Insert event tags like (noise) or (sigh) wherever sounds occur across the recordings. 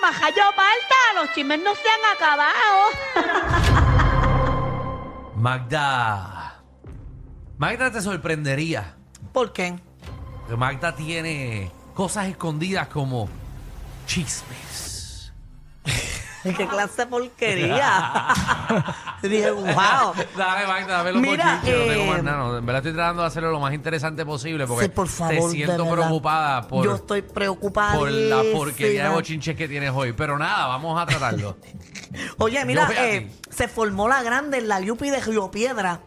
Majayo Malta, los chismes no se han acabado. (laughs) Magda. Magda te sorprendería. ¿Por qué? Magda tiene cosas escondidas como chismes. ¿Qué clase de porquería? (laughs) Dije, wow. Dame, Magda, dame los Mira, no tengo eh, más nada. no. En verdad estoy tratando de hacerlo lo más interesante posible porque Sí, por favor, te de siento verdad. preocupada por, Yo estoy preocupada. por la porquería de bochinches que tienes hoy. Pero nada, vamos a tratarlo. (laughs) Oye, mira, Yo eh, se formó la grande en la Yupi de Río Piedra.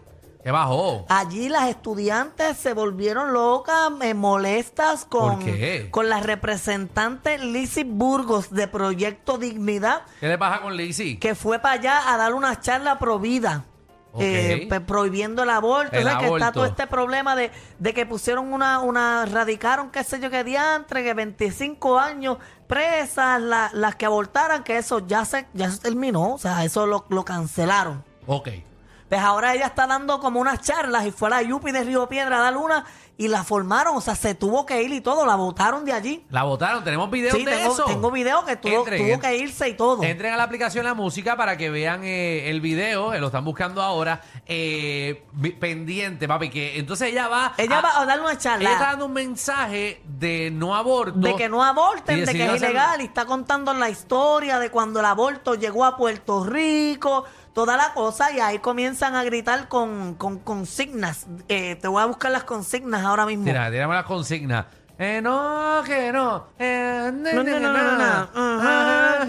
¿Qué bajó? Allí las estudiantes se volvieron locas, eh, molestas con, ¿Por qué? con la representante Lizzie Burgos de Proyecto Dignidad, ¿Qué le pasa con Lizzie? que fue para allá a dar una charla pro vida. Ok. eh, pe- prohibiendo el aborto, El o sea, que está aborto. todo este problema de, de que pusieron una, una, radicaron qué sé yo qué diantre, que 25 años presas, la- las que abortaran, que eso ya se, ya se terminó, o sea, eso lo, lo cancelaron. Ok. Pues ahora ella está dando como unas charlas y fue a la Yupi de Río Piedra a dar una y la formaron, o sea, se tuvo que ir y todo, la votaron de allí. La votaron, tenemos videos Sí, de tengo, eso. tengo video que tuvo, Entren, tuvo que irse y todo. Entren a la aplicación La Música para que vean eh, el video, eh, lo están buscando ahora, eh, pendiente, papi, que entonces ella va... Ella a- va a dar una Ella está charla dando un mensaje de no aborto. de que no aborten, de que es hacer- ilegal y está contando la historia de cuando el aborto llegó a Puerto Rico, toda la cosa y ahí comienzan a gritar con, con consignas. Eh, te voy a buscar las consignas ahora mismo. Tira, tirame las consignas. Eh, no, que no. Eh, No, no, no, no, no. Ajá.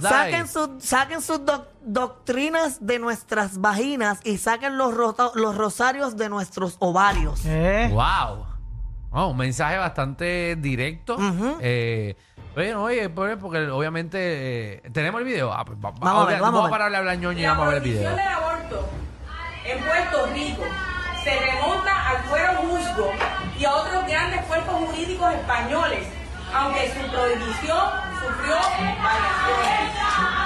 Saquen, su- saquen sus doc- doctrinas de nuestras vaginas y saquen los, los rosarios de nuestros ovarios. Wow. Wow, un mensaje bastante directo. eh, oye, no, oye, pues, porque obviamente eh, tenemos el video. Ah, pues, va- Vamos a ver, vamos a ver. parar de hablar ñoño y La vamos a ver el prohibición video. del aborto en Puerto Rico se remonta al fuero musgo y a otros grandes cuerpos jurídicos españoles, aunque su prohibición sufrió variaciones.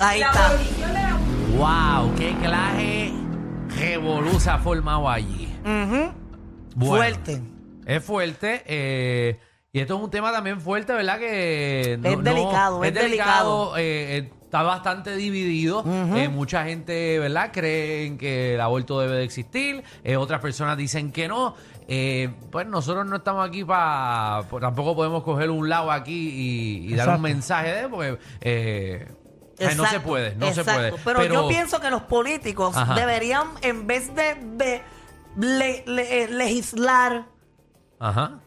Ahí la está. Wow, qué claje revoluza ha formado allí. Bueno, Fuerte. Es fuerte. eh, y esto es un tema también fuerte, ¿verdad? Que no- Es no- delicado, es delicado. eh, eh, está bastante dividido. Eh, mucha gente, ¿verdad? Creen que el aborto debe de existir. eh, otras personas dicen que no. Eh, pues nosotros no estamos aquí para... tampoco podemos coger un lado aquí y, y dar un mensaje de... Porque eh, ay, no se puede, no se puede. Pero, yo pienso que los políticos Ajá. deberían, en vez de, de le- le- eh, legislar Ajá.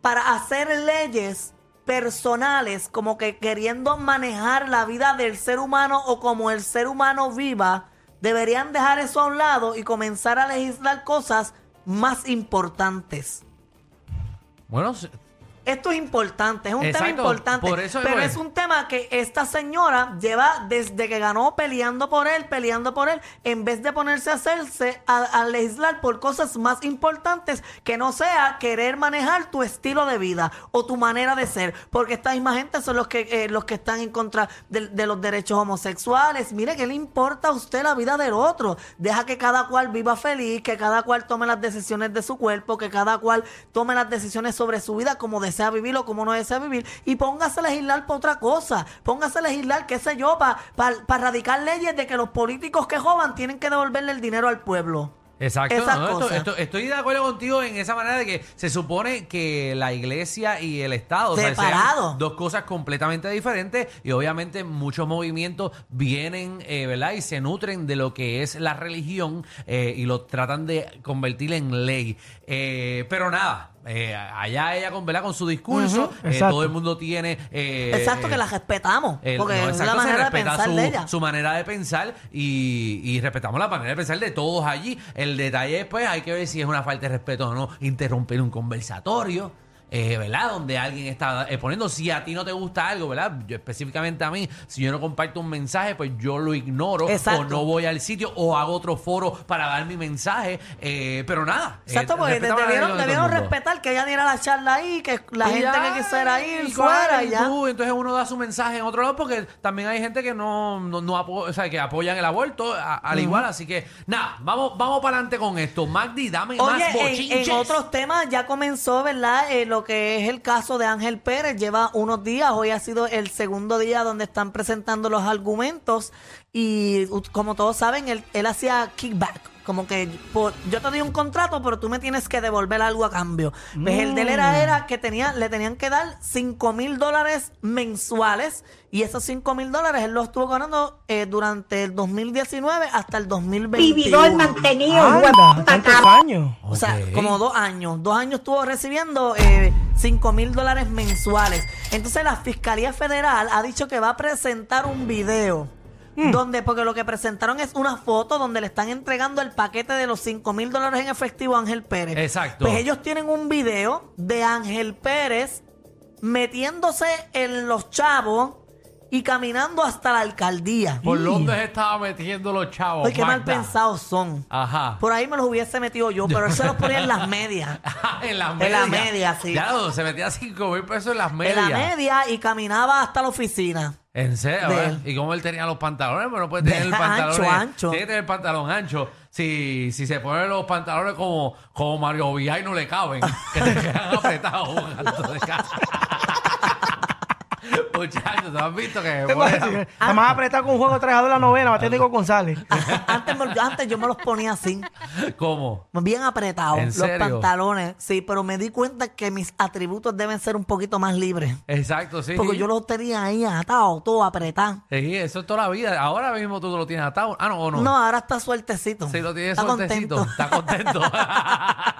para hacer leyes personales, como que queriendo manejar la vida del ser humano o como el ser humano viva, deberían dejar eso a un lado y comenzar a legislar cosas más importantes. Bueno, se- Esto es importante, es un tema importante. por eso pero es. es un tema que esta señora lleva desde que ganó peleando por él, peleando por él, en vez de ponerse a hacerse, a, a legislar por cosas más importantes que no sea querer manejar tu estilo de vida o tu manera de ser. Porque esta misma gente son los que, eh, los que están en contra de, de los derechos homosexuales. Mire, ¿qué le importa a usted la vida del otro? Deja que cada cual viva feliz, que cada cual tome las decisiones de su cuerpo, que cada cual tome las decisiones sobre su vida como desea vivir o como no desea vivir. Y póngase a legislar para otra cosa. Póngase a legislar, qué sé yo, para radicar leyes de que los políticos que joban tienen que devolverle el dinero al pueblo. Exacto, esas no, esto- cosas. esto- estoy de acuerdo contigo en esa manera de que se supone que la iglesia y el Estado o sea, sean Separado. dos cosas completamente diferentes y obviamente muchos movimientos vienen, eh, ¿verdad? Y se nutren de lo que es la religión eh, y lo tratan de convertir en ley. Eh, pero nada, eh, allá ella con, ¿verdad? con su discurso, eh, Exacto. todo el mundo tiene... eh, Exacto, que la respetamos. el- porque no, es la exacto, se manera de respeta pensar su, de ella. su manera de pensar y, y respetamos la manera de pensar de todos allí. El detalle es, pues, hay que ver si es una falta de respeto o no interrumpir un conversatorio. Eh, ¿Verdad? Donde alguien está eh, poniendo, si a ti no te gusta algo, ¿verdad? Yo específicamente a mí, si yo no comparto un mensaje, pues yo lo ignoro Exacto. o no voy al sitio o hago otro foro para dar mi mensaje. eh, pero nada. Exacto, eh, porque respetamos la debieron, debieron respetar que ella diera la charla ahí, que la Y gente ya, que quisiera ir y fuera y ya. tú, entonces uno da su mensaje en otro lado porque también hay gente que no, no, no apo- o sea, que apoyan el aborto al igual. Así que nada, vamos, vamos para adelante con esto. Magdi, dame más Oye, en, bochinches. en otros temas ya comenzó, ¿verdad? Eh, lo que es el caso de Ángel Pérez. Lleva unos días, hoy ha sido el segundo día donde están presentando los argumentos y como todos saben, él, él hacía kickback. Como que por- yo te doy un contrato, pero tú me tienes que devolver algo a cambio. Pues el de él era, era que tenía, le tenían que dar 5 mil dólares mensuales y esos 5 mil dólares él los estuvo ganando eh, durante el 2019 hasta el 2021. Vividor mantenido, Anda, tantos años. O sea, como dos años. Dos años estuvo recibiendo eh, 5 mil dólares mensuales. Entonces la Fiscalía Federal ha dicho que va a presentar un video. Donde, porque lo que presentaron es una foto donde le están entregando el paquete de los 5 mil dólares en efectivo a Ángel Pérez. Exacto. Pues ellos tienen un video de Ángel Pérez metiéndose en los chavos y caminando hasta la alcaldía. ¿Por dónde se estaba metiendo los chavos? Ay, qué mal Magda? pensados son. Ajá. Por ahí me los hubiese metido yo, pero él se los ponía en las medias. (laughs) en las En medias. la media, sí. Ya no, se metía 5 mil pesos en las En medias. la media y caminaba hasta la oficina. En serio, De él. ¿Y cómo él tenía los pantalones? Pero no puede tener el pantalón. ancho, ancho. Tiene que tener el pantalón ancho. Si, si se ponen los pantalones como, como Mario Villay no le caben, (laughs) que te quedan apretados. un alto de casa. Muchachos, ¿tú has visto que ¿Qué pasa? pone- Está más apretado con un juego trajeado de la novela, Mateo Nico González. antes, me- yo- antes yo me los ponía así, ¿Cómo? bien apretados, ¿En los serio? pantalones. Sí, pero me di cuenta que mis atributos deben ser un poquito más libres. Exacto, sí. Porque yo los tenía ahí atados, todo apretado. Sí, eso es toda la vida. Ahora mismo tú lo tienes atado. Ah, no, ¿o no. No, ahora está sueltecito. Sí, lo tienes Está sueltecito. contento. Está contento. (laughs)